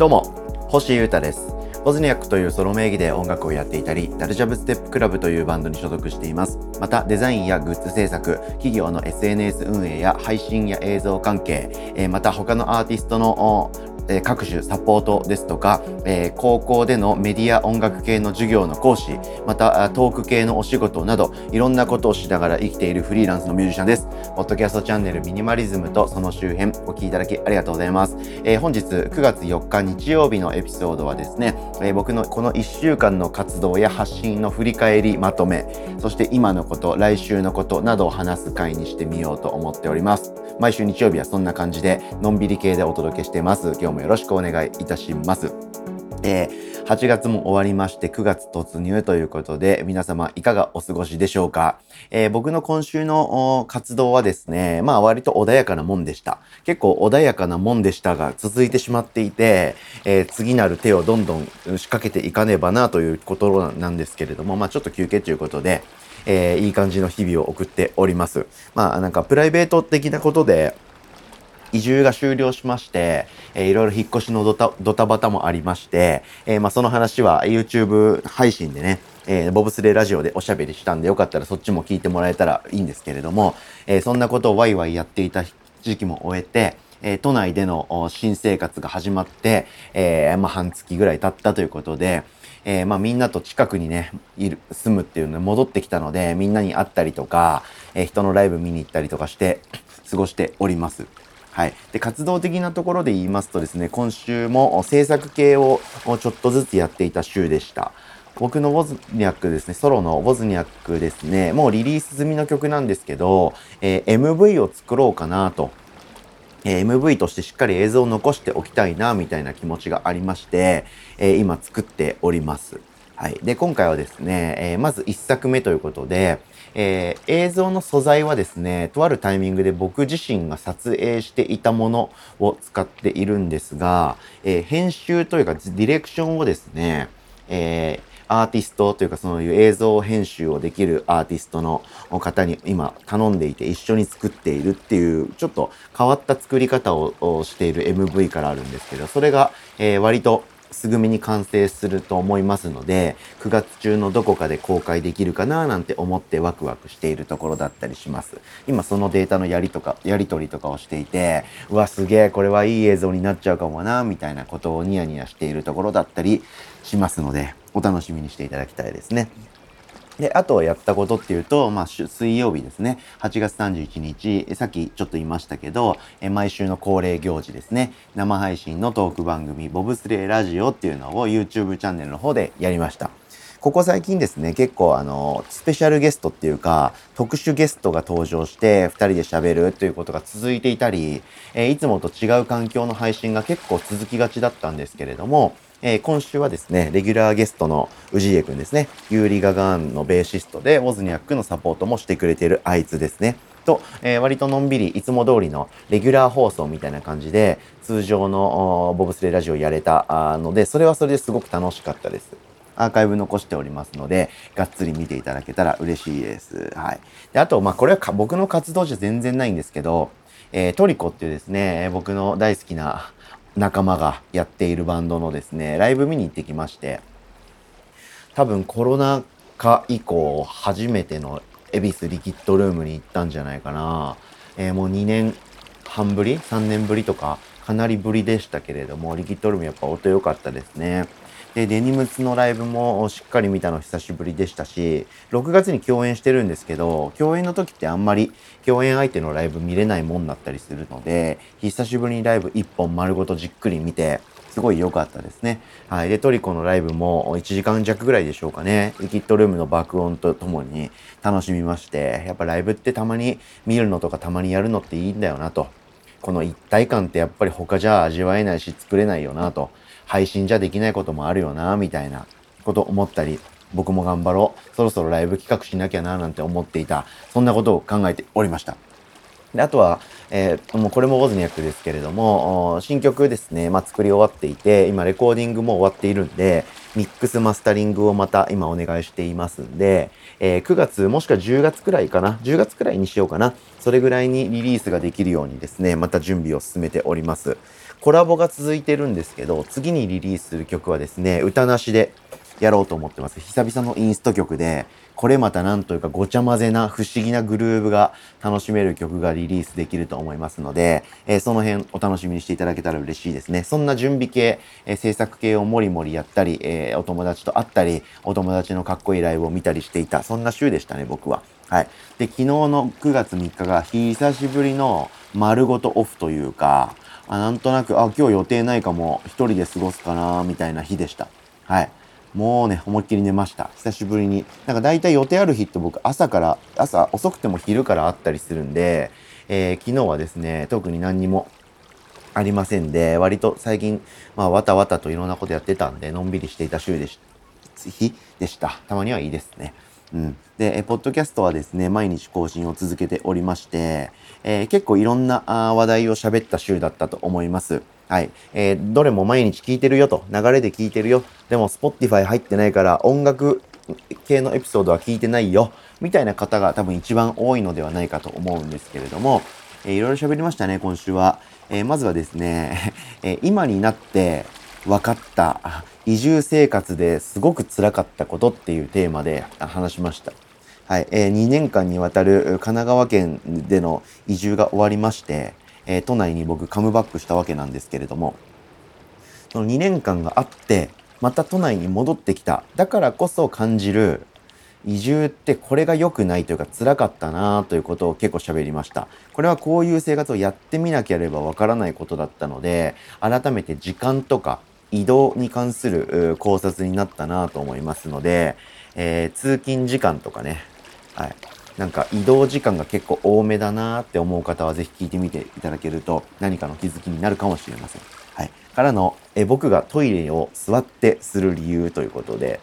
どうも星優太ですボズニャックというソロ名義で音楽をやっていたり、ダルジャブステップクラブというバンドに所属しています。また、デザインやグッズ制作、企業の SNS 運営や配信や映像関係、えまた他のアーティストのえ各種サポートですとか、え高校でのメディア音楽系の授業の講師、またトーク系のお仕事など、いろんなことをしながら生きているフリーランスのミュージシャンです。ポッドキャストチャンネルミニマリズムとその周辺お聴きいただきありがとうございます。え、本日9月4日日曜日のエピソードはですね、え、僕のこの1週間の活動や発信の振り返りまとめ、そして今のこと、来週のことなどを話す回にしてみようと思っております。毎週日曜日はそんな感じで、のんびり系でお届けしてます。今日もよろしくお願いいたします。えー、8月も終わりまして9月突入ということで皆様いかがお過ごしでしょうか、えー、僕の今週の活動はですね、まあ割と穏やかなもんでした。結構穏やかなもんでしたが続いてしまっていて、えー、次なる手をどんどん仕掛けていかねばなということなんですけれども、まあちょっと休憩ということで、えいい感じの日々を送っております。まあなんかプライベート的なことで、移住が終了しまして、えー、いろいろ引っ越しのドタドタバタもありまして、えー、まあ、その話は YouTube 配信でね、えー、ボブスレーラジオでおしゃべりしたんでよかったらそっちも聞いてもらえたらいいんですけれども、えー、そんなことをワイワイやっていた時期も終えて、えー、都内での新生活が始まって、えー、まあ、半月ぐらい経ったということで、えー、まあ、みんなと近くにね、いる、住むっていうので戻ってきたので、みんなに会ったりとか、え人のライブ見に行ったりとかして過ごしております。はい。で、活動的なところで言いますとですね、今週も制作系をちょっとずつやっていた週でした。僕のウォズニャックですね、ソロのウォズニャックですね、もうリリース済みの曲なんですけど、えー、MV を作ろうかなと。え、MV としてしっかり映像を残しておきたいな、みたいな気持ちがありまして、え、今作っております。はい。で、今回はですね、え、まず1作目ということで、えー、映像の素材はですね、とあるタイミングで僕自身が撮影していたものを使っているんですが、えー、編集というかディレクションをですね、えーアーティストというかそういう映像編集をできるアーティストの方に今頼んでいて一緒に作っているっていうちょっと変わった作り方をしている MV からあるんですけどそれが、えー、割とすぐみに完成すると思いますので、9月中のどこかで公開できるかななんて思ってワクワクしているところだったりします。今そのデータのやりとか、やり取りとかをしていて、うわ、すげえ、これはいい映像になっちゃうかもな、みたいなことをニヤニヤしているところだったりしますので、お楽しみにしていただきたいですね。で、あとやったことっていうと、まあ、水曜日ですね。8月31日、さっきちょっと言いましたけど、え毎週の恒例行事ですね。生配信のトーク番組、ボブスレーラジオっていうのを YouTube チャンネルの方でやりました。ここ最近ですね、結構あの、スペシャルゲストっていうか、特殊ゲストが登場して、二人で喋るということが続いていたり、え、いつもと違う環境の配信が結構続きがちだったんですけれども、えー、今週はですね、レギュラーゲストの氏家くんですね、ユーリ・ガガーンのベーシストで、ウォズニャックのサポートもしてくれているあいつですね。と、えー、割とのんびり、いつも通りのレギュラー放送みたいな感じで、通常のボブスレラジオやれたので、それはそれですごく楽しかったです。アーカイブ残しておりますので、がっつり見ていただけたら嬉しいです。はい。で、あと、まあ、これは僕の活動じゃ全然ないんですけど、えー、トリコっていうですね、僕の大好きな仲間がやっているバンドのですね、ライブ見に行ってきまして、多分コロナ禍以降初めての恵比寿リキッドルームに行ったんじゃないかな。えー、もう2年半ぶり ?3 年ぶりとかかなりぶりでしたけれども、リキッドルームやっぱ音良かったですね。で、デニムツのライブもしっかり見たの久しぶりでしたし、6月に共演してるんですけど、共演の時ってあんまり共演相手のライブ見れないもんだったりするので、久しぶりにライブ1本丸ごとじっくり見て、すごい良かったですね。はい。で、トリコのライブも1時間弱ぐらいでしょうかね。リキッドルームの爆音とともに楽しみまして、やっぱライブってたまに見るのとかたまにやるのっていいんだよなと。この一体感ってやっぱり他じゃ味わえないし作れないよなと。配信じゃできないこともあるよな、みたいなこと思ったり、僕も頑張ろう。そろそろライブ企画しなきゃな、なんて思っていた。そんなことを考えておりました。であとは、えー、もうこれもウォズニャックですけれども、新曲ですね、まあ、作り終わっていて、今レコーディングも終わっているんで、ミックスマスタリングをまた今お願いしていますんで、えー、9月もしくは10月くらいかな、10月くらいにしようかな、それぐらいにリリースができるようにですね、また準備を進めております。コラボが続いてるんですけど、次にリリースする曲はですね、歌なしでやろうと思ってます。久々のインスト曲で、これまたなんというかごちゃ混ぜな不思議なグルーブが楽しめる曲がリリースできると思いますので、えー、その辺お楽しみにしていただけたら嬉しいですね。そんな準備系、えー、制作系をもりもりやったり、えー、お友達と会ったり、お友達のかっこいいライブを見たりしていた、そんな週でしたね、僕は。はい。で、昨日の9月3日が久しぶりの丸ごとオフというか、あなんとなく、あ、今日予定ないかも、一人で過ごすかな、みたいな日でした。はい。もうね、思いっきり寝ました。久しぶりに。なんか大体予定ある日って僕朝から、朝遅くても昼からあったりするんで、えー、昨日はですね、特に何にもありませんで、割と最近、まあ、わたわたといろんなことやってたんで、のんびりしていた週でし、日でした。たまにはいいですね。うん。で、えポッドキャストはですね、毎日更新を続けておりまして、えー、結構いろんな話題を喋った週だったと思います。はい。えー、どれも毎日聞いてるよと、流れで聞いてるよ。でも、Spotify 入ってないから音楽系のエピソードは聞いてないよ。みたいな方が多分一番多いのではないかと思うんですけれども、えー、いろいろ喋りましたね、今週は。えー、まずはですね、えー、今になって分かった移住生活ですごく辛かったことっていうテーマで話しました。はい。えー、2年間にわたる神奈川県での移住が終わりまして、えー、都内に僕カムバックしたわけなんですけれども、その2年間があって、また都内に戻ってきた。だからこそ感じる移住ってこれが良くないというか辛かったなということを結構喋りました。これはこういう生活をやってみなければわからないことだったので、改めて時間とか移動に関する考察になったなと思いますので、えー、通勤時間とかね、はい。なんか移動時間が結構多めだなって思う方はぜひ聞いてみていただけると何かの気づきになるかもしれません。はい。からの、え僕がトイレを座ってする理由ということで、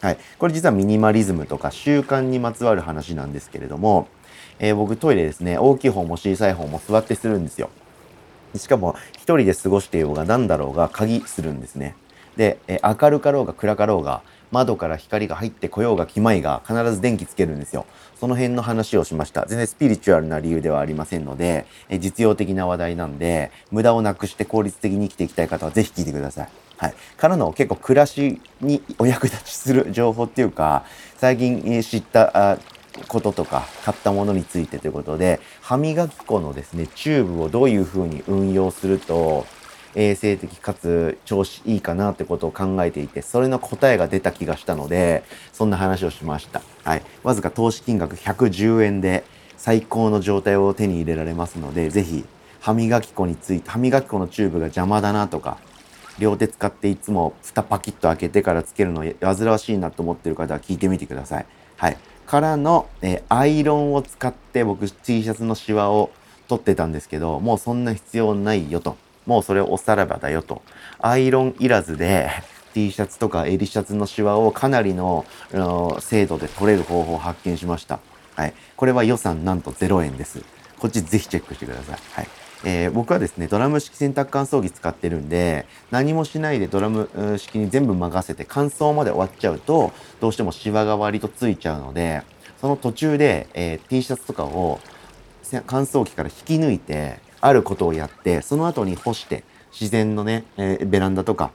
はい。これ実はミニマリズムとか習慣にまつわる話なんですけれども、えー、僕トイレですね、大きい方も小さい方も座ってするんですよ。しかも一人で過ごしていようが何だろうが鍵するんですね。で、え明るかろうが暗かろうが窓から光が入ってこようが来まいが必ず電気つけるんですよ。その辺の話をしました。全然スピリチュアルな理由ではありませんので、え実用的な話題なんで、無駄をなくして効率的に生きていきたい方はぜひ聞いてください。はい。からの結構暮らしにお役立ちする情報っていうか、最近知ったこととか買ったものについてということで、歯磨き粉のですね、チューブをどういうふうに運用すると、衛生的かつ調子いいかなってことを考えていて、それの答えが出た気がしたので、そんな話をしました。はい。わずか投資金額110円で最高の状態を手に入れられますので、ぜひ歯磨き粉について、歯磨き粉のチューブが邪魔だなとか、両手使っていつも蓋パキッと開けてからつけるの煩わしいなと思ってる方は聞いてみてください。はい。からの、え、アイロンを使って僕 T シャツのシワを取ってたんですけど、もうそんな必要ないよと。もうそれおさらばだよと。アイロンいらずで T シャツとか襟シャツのシワをかなりの精度で取れる方法を発見しました。はい。これは予算なんと0円です。こっちぜひチェックしてください。はい。えー、僕はですね、ドラム式洗濯乾燥機使ってるんで、何もしないでドラム式に全部任せて乾燥まで終わっちゃうと、どうしてもシワが割とついちゃうので、その途中で、えー、T シャツとかを乾燥機から引き抜いて、あることをやって、その後に干して、自然のね、えー、ベランダとか、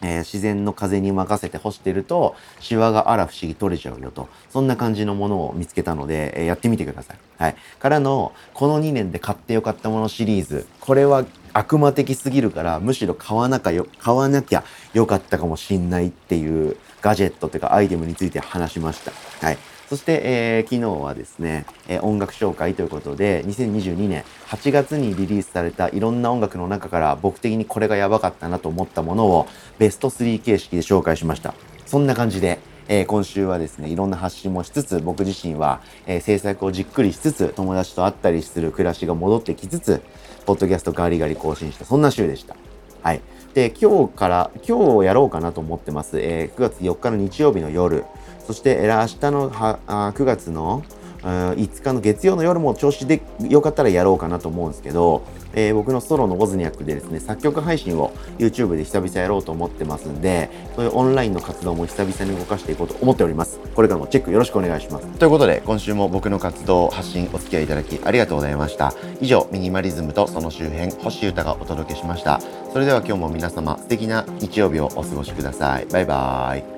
えー、自然の風に任せて干してると、シワがあら不思議取れちゃうよと。そんな感じのものを見つけたので、えー、やってみてください。はい。からの、この2年で買ってよかったものシリーズ。これは悪魔的すぎるから、むしろ買わなかよ、買わなきゃよかったかもしんないっていうガジェットというかアイテムについて話しました。はい。そして、えー、昨日はですね、えー、音楽紹介ということで、2022年8月にリリースされたいろんな音楽の中から僕的にこれがやばかったなと思ったものをベスト3形式で紹介しました。そんな感じで、えー、今週はですね、いろんな発信もしつつ、僕自身は、え、制作をじっくりしつつ、友達と会ったりする暮らしが戻ってきつつ、ポッドキャストガリガリ更新した、そんな週でした。はい。で、今日から、今日やろうかなと思ってます。えー、9月4日の日曜日の夜、そして、えー、明日のはあ9月の5日の月曜の夜も調子でよかったらやろうかなと思うんですけど、えー、僕のソロのウォズニャックでですね、作曲配信を YouTube で久々やろうと思ってますんで、そういうオンラインの活動も久々に動かしていこうと思っております。これからもチェックよろしくお願いします。ということで、今週も僕の活動、発信お付き合いいただきありがとうございました。以上、ミニマリズムとその周辺、星歌がお届けしました。それでは今日も皆様、素敵な日曜日をお過ごしください。バイバーイ。